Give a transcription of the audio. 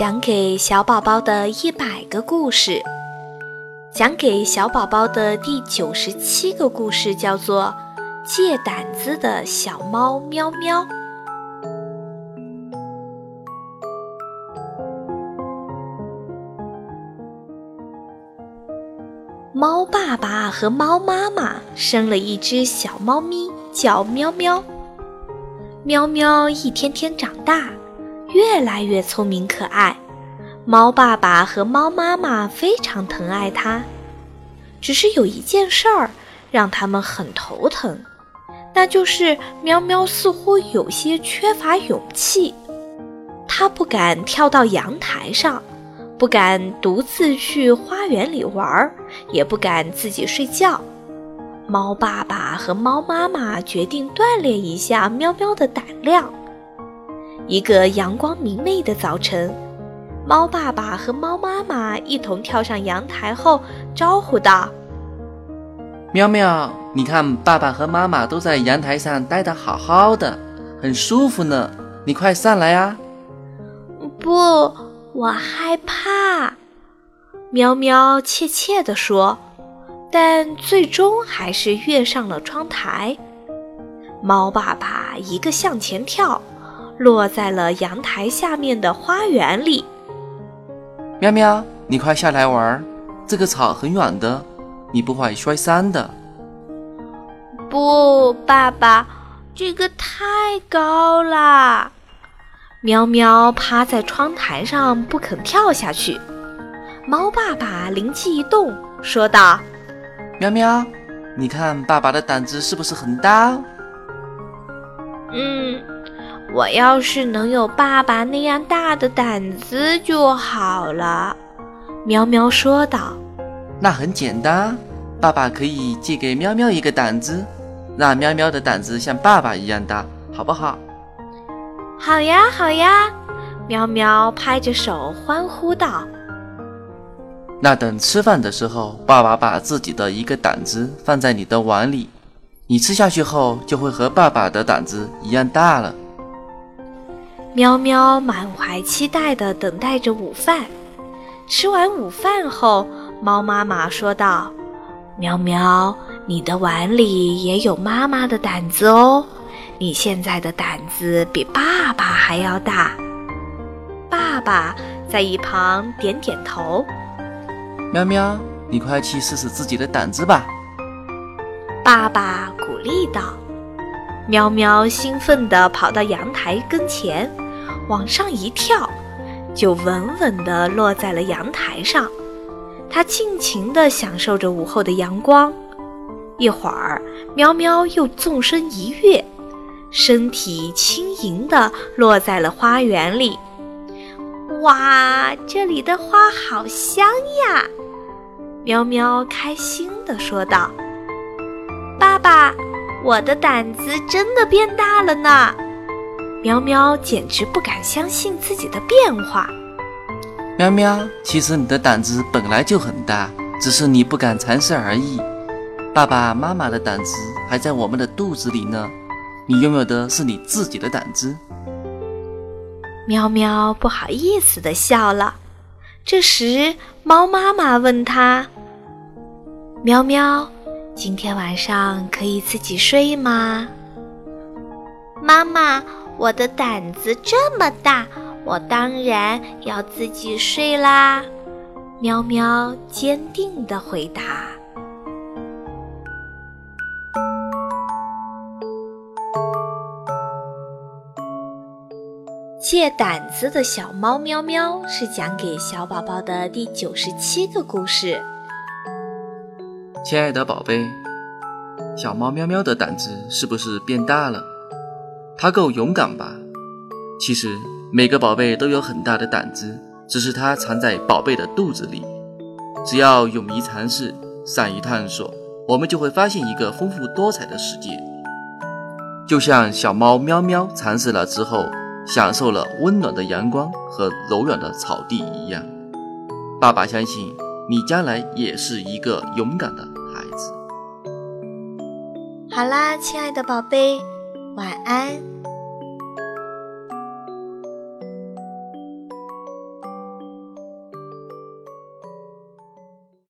讲给小宝宝的一百个故事，讲给小宝宝的第九十七个故事叫做《借胆子的小猫喵喵》。猫爸爸和猫妈妈生了一只小猫咪，叫喵喵。喵喵一天天长大。越来越聪明可爱，猫爸爸和猫妈妈非常疼爱它。只是有一件事儿让他们很头疼，那就是喵喵似乎有些缺乏勇气。它不敢跳到阳台上，不敢独自去花园里玩，也不敢自己睡觉。猫爸爸和猫妈妈决定锻炼一下喵喵的胆量。一个阳光明媚的早晨，猫爸爸和猫妈妈一同跳上阳台后，招呼道：“喵喵，你看，爸爸和妈妈都在阳台上待得好好的，很舒服呢。你快上来啊！”“不，我害怕。”喵喵怯怯地说，但最终还是跃上了窗台。猫爸爸一个向前跳。落在了阳台下面的花园里。喵喵，你快下来玩，这个草很软的，你不会摔伤的。不，爸爸，这个太高了。喵喵趴在窗台上不肯跳下去。猫爸爸灵机一动，说道：“喵喵，你看爸爸的胆子是不是很大？”嗯。我要是能有爸爸那样大的胆子就好了，喵喵说道。那很简单，爸爸可以借给喵喵一个胆子，让喵喵的胆子像爸爸一样大，好不好？好呀，好呀！喵喵拍着手欢呼道。那等吃饭的时候，爸爸把自己的一个胆子放在你的碗里，你吃下去后就会和爸爸的胆子一样大了。喵喵满怀期待地等待着午饭。吃完午饭后，猫妈妈说道：“喵喵，你的碗里也有妈妈的胆子哦。你现在的胆子比爸爸还要大。”爸爸在一旁点点头。喵喵，你快去试试自己的胆子吧。爸爸鼓励道。喵喵兴奋地跑到阳台跟前。往上一跳，就稳稳地落在了阳台上。它尽情地享受着午后的阳光。一会儿，喵喵又纵身一跃，身体轻盈地落在了花园里。哇，这里的花好香呀！喵喵开心地说道：“爸爸，我的胆子真的变大了呢。”喵喵简直不敢相信自己的变化。喵喵，其实你的胆子本来就很大，只是你不敢尝试而已。爸爸妈妈的胆子还在我们的肚子里呢，你拥有的是你自己的胆子。喵喵不好意思的笑了。这时，猫妈妈问他：“喵喵，今天晚上可以自己睡吗？”妈妈。我的胆子这么大，我当然要自己睡啦！喵喵坚定地回答。借胆子的小猫喵喵是讲给小宝宝的第九十七个故事。亲爱的宝贝，小猫喵喵的胆子是不是变大了？它够勇敢吧？其实每个宝贝都有很大的胆子，只是它藏在宝贝的肚子里。只要勇于尝试，善于探索，我们就会发现一个丰富多彩的世界。就像小猫喵喵尝试了之后，享受了温暖的阳光和柔软的草地一样。爸爸相信你将来也是一个勇敢的。好啦，亲爱的宝贝。晚安。